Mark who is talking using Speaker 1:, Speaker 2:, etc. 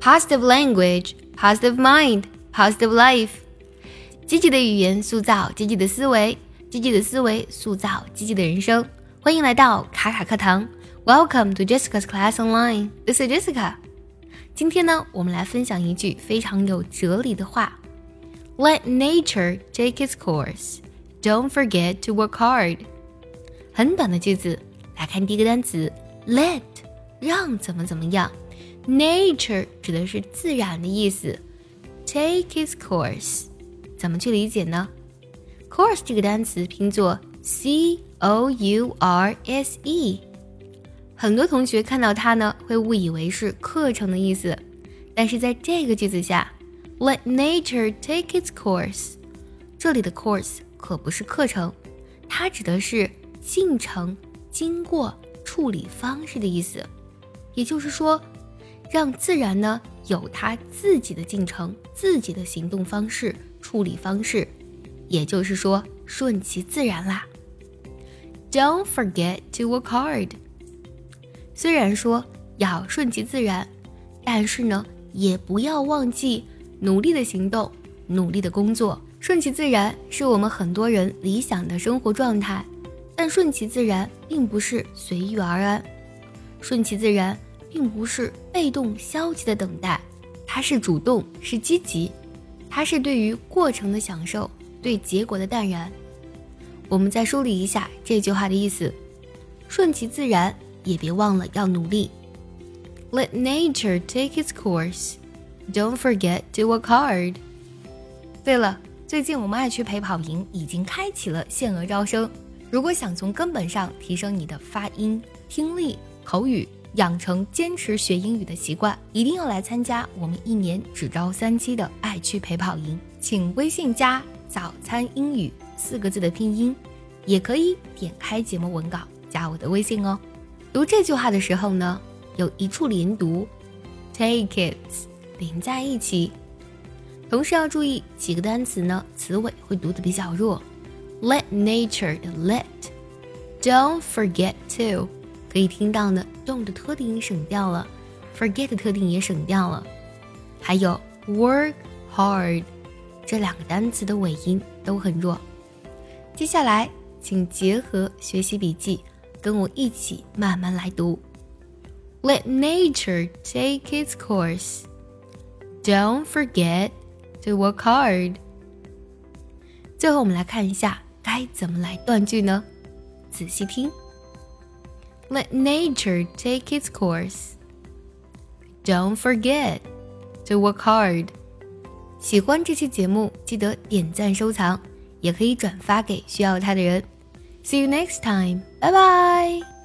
Speaker 1: Positive language, positive mind, positive life。积极的语言塑造积极的思维，积极的思维塑造积极的人生。欢迎来到卡卡课堂，Welcome to Jessica's Class Online。This is Jessica。今天呢，我们来分享一句非常有哲理的话：Let nature take its course. Don't forget to work hard。很短的句子，来看第一个单词，let，让怎么怎么样。 Nature 指的是自然的意思，take its course，怎么去理解呢？course 这个单词拼作 c o u r s e，很多同学看到它呢会误以为是课程的意思，但是在这个句子下，let nature take its course，这里的 course 可不是课程，它指的是进程、经过、处理方式的意思，也就是说。让自然呢有它自己的进程、自己的行动方式、处理方式，也就是说顺其自然啦。Don't forget to work hard。虽然说要顺其自然，但是呢也不要忘记努力的行动、努力的工作。顺其自然是我们很多人理想的生活状态，但顺其自然并不是随遇而安。顺其自然。并不是被动消极的等待，它是主动，是积极，它是对于过程的享受，对结果的淡然。我们再梳理一下这句话的意思：顺其自然，也别忘了要努力。Let nature take its course. Don't forget to work hard. 对了，最近我们爱趣陪跑营已经开启了限额招生，如果想从根本上提升你的发音、听力、口语。养成坚持学英语的习惯，一定要来参加我们一年只招三期的爱趣陪跑营。请微信加“早餐英语”四个字的拼音，也可以点开节目文稿加我的微信哦。读这句话的时候呢，有一处连读，take it 连在一起，同时要注意几个单词呢，词尾会读的比较弱。Let nature 的 let，don't forget to。可以听到的，don't 的特定音省掉了，forget 的特定也省掉了，还有 work hard 这两个单词的尾音都很弱。接下来，请结合学习笔记，跟我一起慢慢来读。Let nature take its course. Don't forget to work hard. 最后，我们来看一下该怎么来断句呢？仔细听。Let nature take its course. Don't forget to work hard. 喜欢这期节目，记得点赞收藏，也可以转发给需要它的人。See you next time. Bye bye.